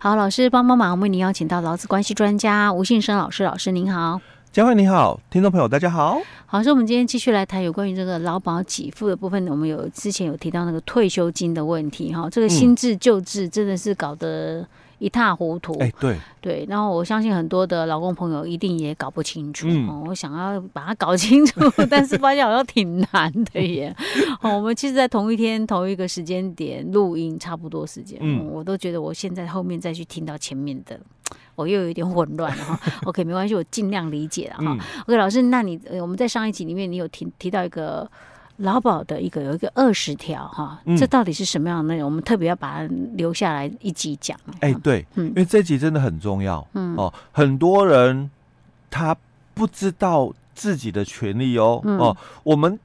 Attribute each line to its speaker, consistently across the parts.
Speaker 1: 好，老师帮帮忙，我们为您邀请到劳资关系专家吴信生老师，老师您好。
Speaker 2: 嘉惠你好，听众朋友大家好。
Speaker 1: 好，所以我们今天继续来谈有关于这个劳保给付的部分。我们有之前有提到那个退休金的问题，哈，这个新制旧制真的是搞得一塌糊涂。哎、
Speaker 2: 嗯，对
Speaker 1: 对。然后我相信很多的老公朋友一定也搞不清楚。
Speaker 2: 嗯，
Speaker 1: 我想要把它搞清楚，但是发现好像挺难的耶。哦，我们其实，在同一天同一个时间点录音，差不多时间，嗯，我都觉得我现在后面再去听到前面的。我又有一点混乱了哈，OK，没关系，我尽量理解了哈。
Speaker 2: 嗯、
Speaker 1: OK，老师，那你我们在上一集里面，你有提提到一个劳保的一个有一个二十条哈，这到底是什么样的内容？我们特别要把它留下来一集讲。
Speaker 2: 哎、欸，对，嗯，因为这集真的很重要，嗯哦，很多人他不知道自己的权利哦，嗯、哦，我们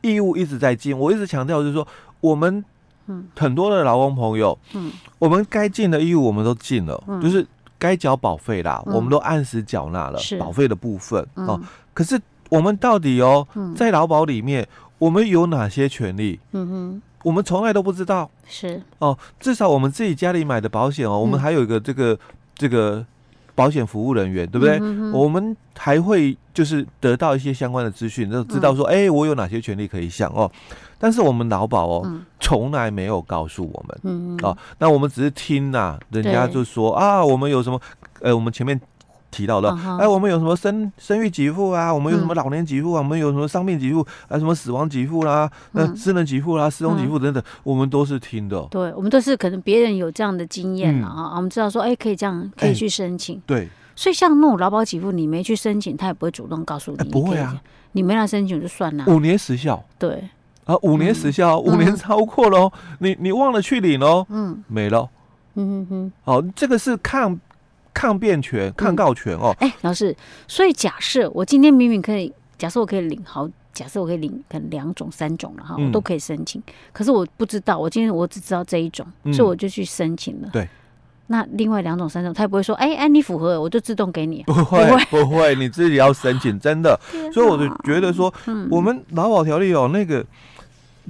Speaker 2: 义务一直在尽，我一直强调就是说，我们嗯很多的劳工朋友，嗯，我们该尽的义务我们都尽了，嗯、就是。该缴保费啦，嗯、我们都按时缴纳了保费的部分、嗯、哦。可是我们到底哦，嗯、在劳保里面，我们有哪些权利？嗯哼，我们从来都不知道。
Speaker 1: 是。
Speaker 2: 哦，至少我们自己家里买的保险哦，嗯、我们还有一个这个这个保险服务人员，对不对？嗯、我们还会就是得到一些相关的资讯，就知道说，哎、嗯。欸，我有哪些权利可以享哦。但是我们劳保哦，从、嗯、来没有告诉我们，嗯嗯哦，那我们只是听呐、啊，人家就说啊，我们有什么，呃，我们前面提到的，哎、uh 我们有什么生生育给付啊，我们有什么老年给付啊，嗯、我们有什么伤病给付啊，什么死亡给付啦、啊，那、嗯、私人给付啦、啊，失踪给付等等，嗯、我们都是听的。
Speaker 1: 对，我们都是可能别人有这样的经验了啊，嗯、我们知道说，哎，可以这样，可以去申请。欸、
Speaker 2: 对，
Speaker 1: 所以像那种劳保给付，你没去申请，他也不会主动告诉你，
Speaker 2: 欸、不会啊，
Speaker 1: 你没来申请就算了，
Speaker 2: 五年时效。
Speaker 1: 对。
Speaker 2: 啊，五年时效，嗯、五年超过了，嗯、你你忘了去领喽，嗯，没了，嗯哼哼，哦，这个是抗抗辩权、抗告权哦。哎、
Speaker 1: 嗯欸，老师，所以假设我今天明明可以，假设我可以领好，假设我可以领可能两种、三种了哈，我都可以申请，嗯、可是我不知道，我今天我只知道这一种，嗯、所以我就去申请了。
Speaker 2: 对。
Speaker 1: 那另外两种、三种，他也不会说，哎、欸、哎，你符合，我就自动给你。
Speaker 2: 不会，不会，你自己要申请，真的。所以我就觉得说，嗯、我们劳保条例哦，那个。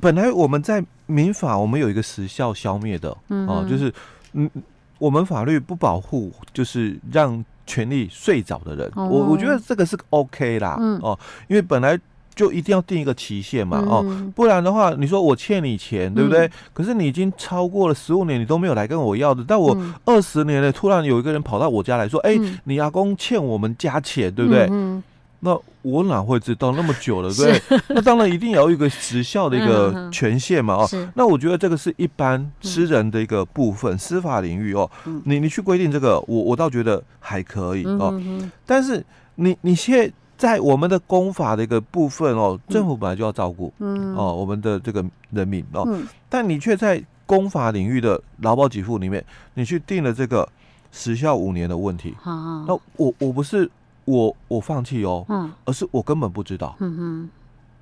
Speaker 2: 本来我们在民法，我们有一个时效消灭的，嗯哼，哦，就是嗯，我们法律不保护，就是让权利睡着的人。我我觉得这个是 OK 啦，嗯、哦，因为本来就一定要定一个期限嘛，嗯、哦，不然的话，你说我欠你钱，对不对？嗯、可是你已经超过了十五年，你都没有来跟我要的，但我二十年了，突然有一个人跑到我家来说，哎、嗯欸，你阿公欠我们家钱，对不对？嗯那我哪会知道那么久了，对？那当然一定要有一个时效的一个权限嘛，哦。那我觉得这个是一般私人的一个部分，司法领域哦。你你去规定这个，我我倒觉得还可以哦。但是你你现在在我们的公法的一个部分哦，政府本来就要照顾，哦，我们的这个人民哦。但你却在公法领域的劳保给付里面，你去定了这个时效五年的问题。那我我不是。我我放弃哦，嗯，而是我根本不知道，嗯哼，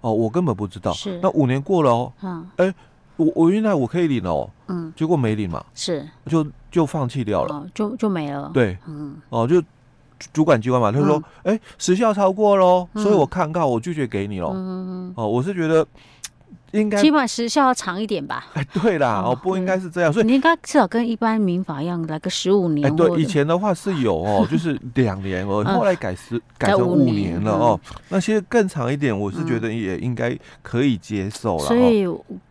Speaker 2: 哦，我根本不知道，是。那五年过了哦，嗯，哎，我我原来我可以领哦，嗯，结果没领嘛，是。就就放弃掉了，
Speaker 1: 就就没了，
Speaker 2: 对，嗯，哦，就主管机关嘛，他说，哎，时效超过喽，所以我看告，我拒绝给你喽，嗯。哦，我是觉得。应该
Speaker 1: 起码时效要长一点吧？
Speaker 2: 哎，对啦，哦，不应该是这样，所以
Speaker 1: 你应该至少跟一般民法一样来个十五年。
Speaker 2: 哎，对，以前的话是有哦，就是两年哦，后来改十 改成五年了哦。那其实更长一点，我是觉得也应该可以接受了。
Speaker 1: 所以，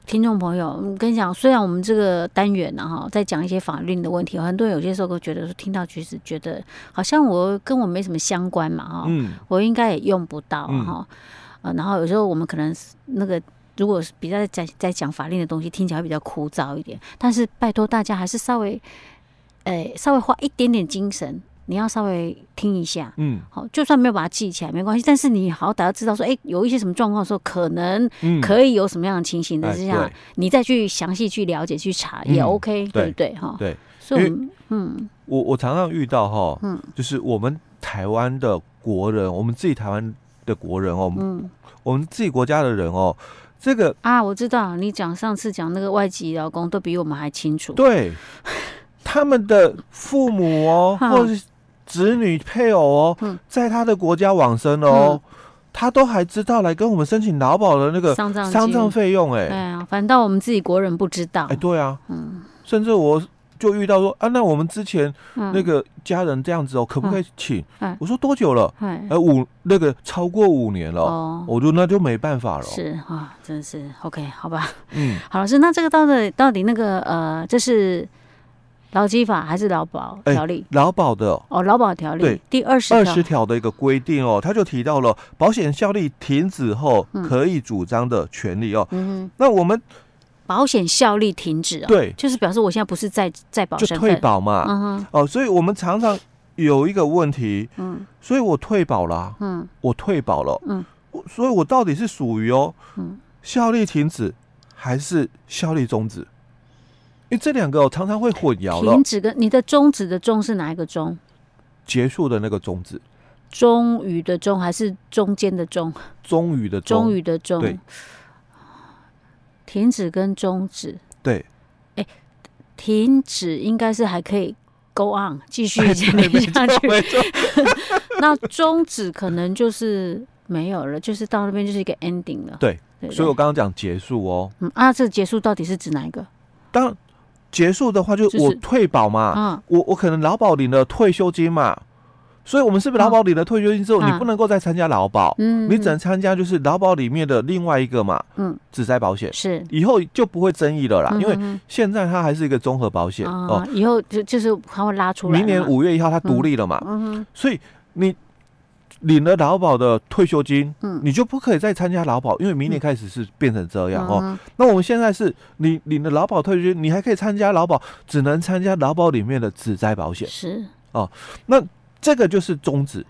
Speaker 1: 听众朋友，我跟你讲，虽然我们这个单元呢哈，在讲一些法律的问题，很多人有些时候都觉得说，听到其实觉得好像我跟我没什么相关嘛哈，嗯，我应该也用不到哈，呃，然后有时候我们可能那个。如果是比较在在讲法令的东西，听起来比较枯燥一点。但是拜托大家还是稍微，呃、欸，稍微花一点点精神，你要稍微听一下。嗯，好，就算没有把它记起来没关系，但是你好歹要知道说，哎、欸，有一些什么状况的时候，可能可以有什么样的情形的之下，嗯、你再去详细去了解去查也 OK，、嗯、对不对？哈，
Speaker 2: 对。
Speaker 1: 所以，嗯，
Speaker 2: 我我常常遇到哈，嗯，就是我们台湾的国人，我们自己台湾的国人哦，嗯，我们自己国家的人哦。这个
Speaker 1: 啊，我知道你讲上次讲那个外籍劳工都比我们还清楚。
Speaker 2: 对，他们的父母哦，或是子女配偶哦，在他的国家往生哦，他都还知道来跟我们申请劳保的那个丧葬丧葬费用哎。
Speaker 1: 对啊，反倒我们自己国人不知道。
Speaker 2: 哎，对啊，嗯，甚至我就遇到说啊，那我们之前那个家人这样子哦，可不可以请？我说多久了？呃，五那个超过五年了。哦，我说那就没办法了。
Speaker 1: 是啊，真是 OK，好吧。嗯，好，老师，那这个到底到底那个呃，这是劳基法还是劳保条例？
Speaker 2: 劳保的
Speaker 1: 哦，劳保条例对第二十
Speaker 2: 二十条的一个规定哦，他就提到了保险效力停止后可以主张的权利哦。嗯，那我们。
Speaker 1: 保险效力停止啊，
Speaker 2: 对，
Speaker 1: 就是表示我现在不是在在保，
Speaker 2: 就退保嘛，嗯哼，哦，所以我们常常有一个问题，嗯，所以我退保了，嗯，我退保了，嗯，所以我到底是属于哦，嗯，效力停止还是效力终止？因为这两个我常常会混淆了。
Speaker 1: 停止跟你的终止的终是哪一个终？
Speaker 2: 结束的那个终止，
Speaker 1: 终于的终还是中间的终？
Speaker 2: 终于的
Speaker 1: 终于的终，对。停止跟终止，
Speaker 2: 对，
Speaker 1: 哎、欸，停止应该是还可以 go on 继续 前面下去，那终止可能就是没有了，就是到那边就是一个 ending 了。
Speaker 2: 对，所以我刚刚讲结束哦。
Speaker 1: 嗯啊，这结束到底是指哪一个？
Speaker 2: 当结束的话，就我退保嘛，就是、我我可能劳保领了退休金嘛。所以，我们是不是劳保领了退休金之后，你不能够再参加劳保，嗯，你只能参加就是劳保里面的另外一个嘛，嗯，职灾保险。
Speaker 1: 是，
Speaker 2: 以后就不会争议了啦，因为现在它还是一个综合保险
Speaker 1: 哦，以后就就是它会拉出来，
Speaker 2: 明年五月一号它独立了嘛，嗯，所以你领了劳保的退休金，嗯，你就不可以再参加劳保，因为明年开始是变成这样哦。那我们现在是你领了劳保退休金，你还可以参加劳保，只能参加劳保里面的职灾保险。
Speaker 1: 是。
Speaker 2: 哦，那。这个就是终止，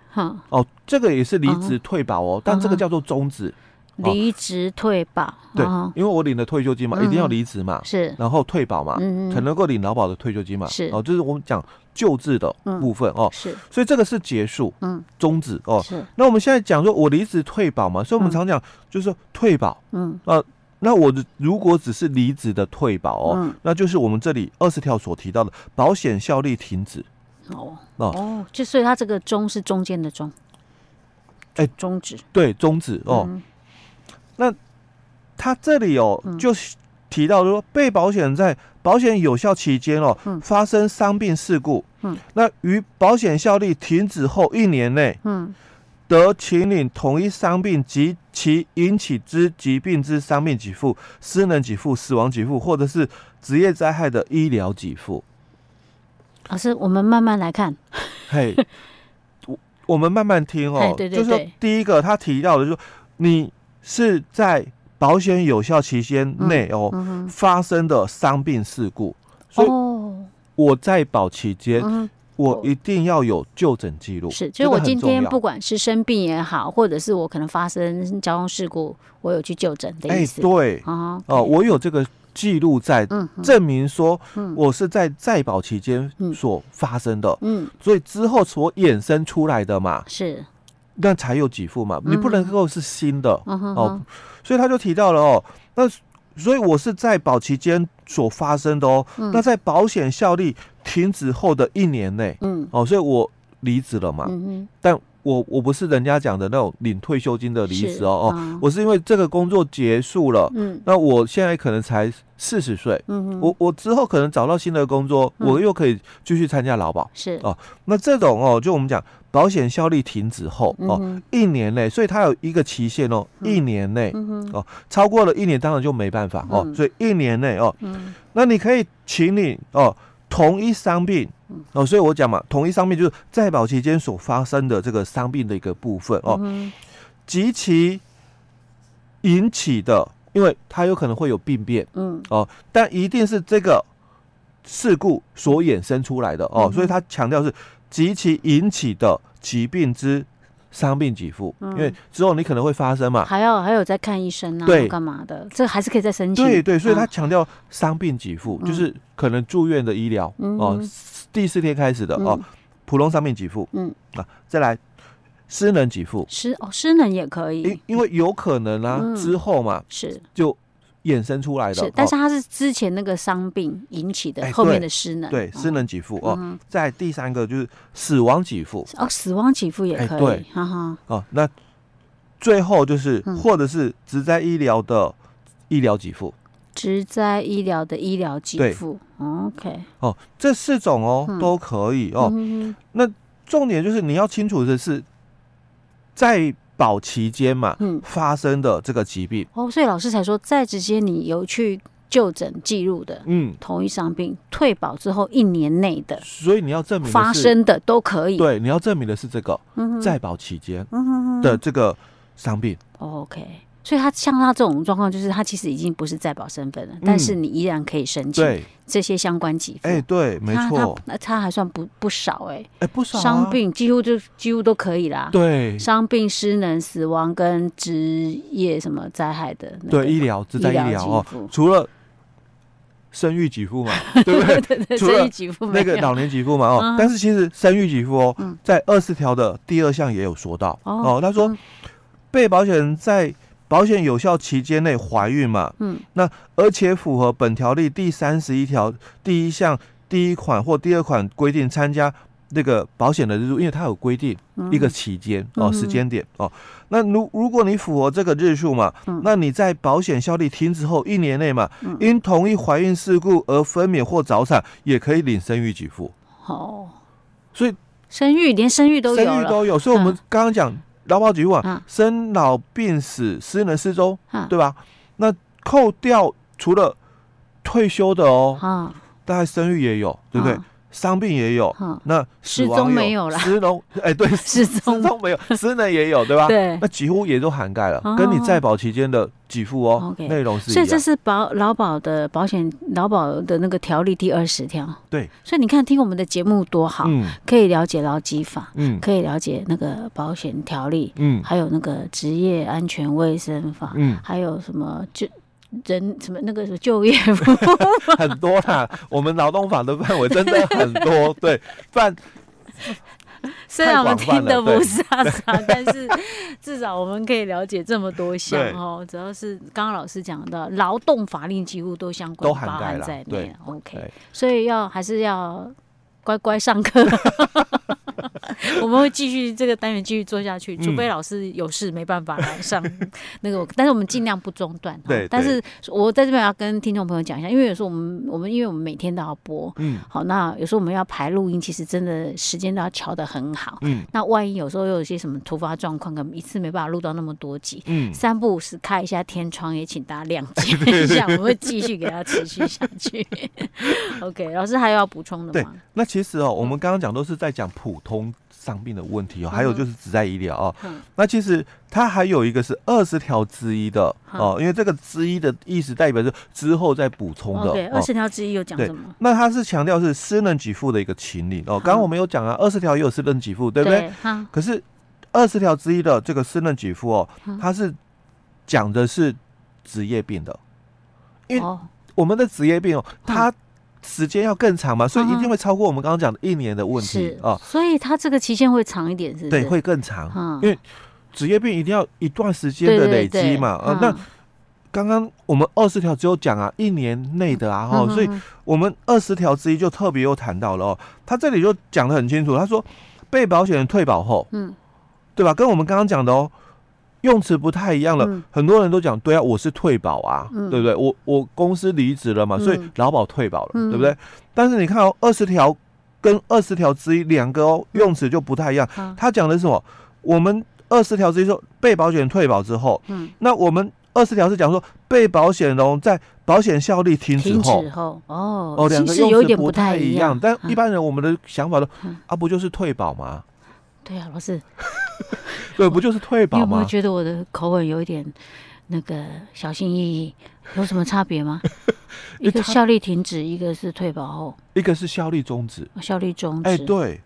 Speaker 2: 哦，这个也是离职退保哦，但这个叫做终止，
Speaker 1: 离职退保，
Speaker 2: 对，因为我领了退休金嘛，一定要离职嘛，是，然后退保嘛，才能够领劳保的退休金嘛，是，哦，就是我们讲救治的部分哦，是，所以这个是结束，嗯，终止哦，是，那我们现在讲说我离职退保嘛，所以我们常讲就是说退保，嗯，啊，那我如果只是离职的退保哦，那就是我们这里二十条所提到的保险效力停止。
Speaker 1: 哦哦，就所以它这个“中”是中间的“中”，哎，中止
Speaker 2: 对中止哦。那他这里哦，就提到说，被保险人在保险有效期间哦，发生伤病事故，嗯，那于保险效力停止后一年内，嗯，得请领同一伤病及其引起之疾病之伤病给付、失能给付、死亡给付，或者是职业灾害的医疗给付。
Speaker 1: 老师，我们慢慢来看。
Speaker 2: 嘿，我我们慢慢听哦。对对对。就是第一个，他提到的，就是你是在保险有效期间内哦发生的伤病事故，所以我在保期间，我一定要有就诊记录。
Speaker 1: 是，就是我今天不管是生病也好，或者是我可能发生交通事故，我有去就诊的意思。
Speaker 2: 对哦，我有这个。记录在证明说，我是在在保期间所发生的，嗯，所以之后所衍生出来的嘛，是，那才有给付嘛，你不能够是新的。哦，所以他就提到了哦，那所以我是在保期间所发生的哦，那在保险效力停止后的一年内，嗯，哦，所以我离职了嘛，嗯，但。我我不是人家讲的那种领退休金的离职哦哦，我是因为这个工作结束了，嗯，那我现在可能才四十岁，嗯，我我之后可能找到新的工作，我又可以继续参加劳保，是哦，那这种哦，就我们讲保险效力停止后哦，一年内，所以它有一个期限哦，一年内哦，超过了一年当然就没办法哦，所以一年内哦，那你可以请你哦。同一伤病哦，所以我讲嘛，同一伤病就是在保期间所发生的这个伤病的一个部分哦，及其引起的，因为它有可能会有病变，嗯。哦，但一定是这个事故所衍生出来的哦，所以他强调是及其引起的疾病之。伤病给付，因为之后你可能会发生嘛，
Speaker 1: 还要还有在看医生啊，对，干嘛的？这还是可以再申请。
Speaker 2: 对对，所以他强调伤病给付，就是可能住院的医疗哦，第四天开始的哦，普通伤病给付，嗯。啊，再来失能给付，
Speaker 1: 失哦失能也可以，
Speaker 2: 因因为有可能啊，之后嘛是。就。衍生出来的，
Speaker 1: 是，但是它是之前那个伤病引起的，后面的失能，
Speaker 2: 对，失能给付哦。在第三个就是死亡给付。
Speaker 1: 哦，死亡给付也可以，对，哈哈。
Speaker 2: 哦，那最后就是或者是只在医疗的医疗给付，
Speaker 1: 职职灾医疗的医疗给付，OK，
Speaker 2: 哦，这四种哦、嗯、都可以哦。嗯、那重点就是你要清楚的是，在保期间嘛，嗯，发生的这个疾病。
Speaker 1: 哦，所以老师才说，在职间你有去就诊记录的，嗯，同一伤病退保之后一年内的，
Speaker 2: 所以你要证明
Speaker 1: 发生的都可以，
Speaker 2: 对，你要证明的是这个，在保期间的这个伤病、
Speaker 1: 嗯、，OK。所以他像他这种状况，就是他其实已经不是在保身份了，嗯，但是你依然可以申请这些相关给付。
Speaker 2: 哎，对，没错，
Speaker 1: 那他还算不不少哎，
Speaker 2: 哎不少，
Speaker 1: 伤病几乎就几乎都可以啦。
Speaker 2: 对，
Speaker 1: 伤病、失能、死亡跟职业什么灾害的，
Speaker 2: 对医疗、职灾医疗哦，除了生育给付嘛，对不对？除了那个老年给付嘛哦，但是其实生育给付哦，在二十条的第二项也有说到哦，他说被保险人在保险有效期间内怀孕嘛？嗯，那而且符合本条例第三十一条第一项第一款或第二款规定参加那个保险的日数，因为它有规定一个期间哦，时间点哦。那如如果你符合这个日数嘛，那你在保险效力停止后一年内嘛，因同一怀孕事故而分娩或早产，也可以领生育给付。哦，所以
Speaker 1: 生育连生育都有，
Speaker 2: 生育都有，所以我们刚刚讲。劳保给付啊，生老病死、失能失踪，对吧？那扣掉除了退休的哦，大概生育也有，对不对？伤病也有，那
Speaker 1: 失踪没有了，
Speaker 2: 失能哎，对，失踪。没有，失能也有，对吧？
Speaker 1: 对，
Speaker 2: 那几乎也都涵盖了，跟你在保期间的给付哦，OK，内容是。
Speaker 1: 所以这是保劳保的保险劳保的那个条例第二十条。
Speaker 2: 对，
Speaker 1: 所以你看听我们的节目多好，可以了解劳基法，嗯，可以了解那个保险条例，嗯，还有那个职业安全卫生法，嗯，还有什么就。人什么那个什么就业
Speaker 2: 很多啦，我们劳动法的范围真的很多，对，范
Speaker 1: 虽然我们听得不是啊，但是至少我们可以了解这么多项哦。主要是刚刚老师讲的劳动法令几乎都相关包含在内，OK，所以要还是要乖乖上课。我们会继续这个单元继续做下去，除非老师有事没办法来上那个，但是我们尽量不中断。对，但是我在这边要跟听众朋友讲一下，因为有时候我们我们因为我们每天都要播，嗯，好，那有时候我们要排录音，其实真的时间都要调得很好，嗯，那万一有时候又有一些什么突发状况，可能一次没办法录到那么多集，嗯，三不五时开一下天窗，也请大家谅解一下，我们会继续给他持续下去。OK，老师还有要补充的吗？
Speaker 2: 对，那其实哦，我们刚刚讲都是在讲普通。伤病的问题哦，还有就是只在医疗哦。那其实它还有一个是二十条之一的哦，因为这个之一的意思代表是之后再补充的。
Speaker 1: 对，二十条之一有讲什么？
Speaker 2: 那它是强调是失能给付的一个情理哦。刚刚我们有讲啊，二十条也有失能给付，对不对？可是二十条之一的这个失能给付哦，它是讲的是职业病的，因为我们的职业病哦，它。时间要更长嘛，所以一定会超过我们刚刚讲的一年的问题啊。
Speaker 1: 所以它这个期限会长一点，是？
Speaker 2: 对，会更长。嗯，因为职业病一定要一段时间的累积嘛。啊，那刚刚我们二十条只有讲啊，一年内的啊，哈，所以我们二十条之一就特别又谈到了哦，他这里就讲的很清楚，他说被保险人退保后，嗯，对吧？跟我们刚刚讲的哦。用词不太一样了，嗯、很多人都讲对啊，我是退保啊，嗯、对不对？我我公司离职了嘛，所以劳保退保了，嗯、对不对？但是你看哦，二十条跟二十条之一两个哦，用词就不太一样。嗯、他讲的是什么？我们二十条之一说被保险人退保之后，嗯，那我们二十条是讲说被保险人在保险效力停止
Speaker 1: 后，哦哦，两个用词不太一样。
Speaker 2: 但一般人我们的想法都、嗯、啊，不就是退保吗？
Speaker 1: 对啊，老师。
Speaker 2: 对，不就是退保吗？
Speaker 1: 你有没有觉得我的口吻有一点那个小心翼翼？有什么差别吗？一个效力停止，一个是退保后，
Speaker 2: 一个是效力终止。
Speaker 1: 效力终止，
Speaker 2: 哎，对，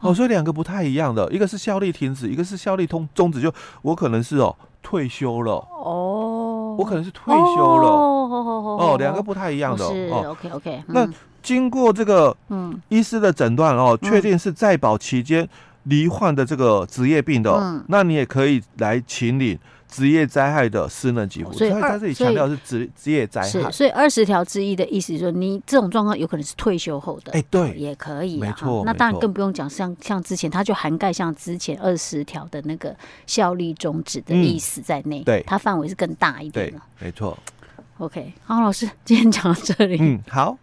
Speaker 2: 哦，所以两个不太一样的，一个是效力停止，一个是效力通终止。就我可能是哦退休了哦，我可能是退休了哦，哦，两个不太一样的。
Speaker 1: 是 OK OK。
Speaker 2: 那经过这个嗯医师的诊断哦，确定是在保期间。罹患的这个职业病的，嗯、那你也可以来请领职业灾害的失能给付。所以他这里强调是职职业灾害。
Speaker 1: 所以二十条之一的意思是说，你这种状况有可能是退休后的，
Speaker 2: 哎，对，
Speaker 1: 也可以，
Speaker 2: 没错。
Speaker 1: 那当然更不用讲，像像之前，它就涵盖像之前二十条的那个效力终止的意思在内，
Speaker 2: 对，
Speaker 1: 它范围是更大一点的，
Speaker 2: 没错。
Speaker 1: OK，好，老师，今天讲到这里。
Speaker 2: 嗯，好。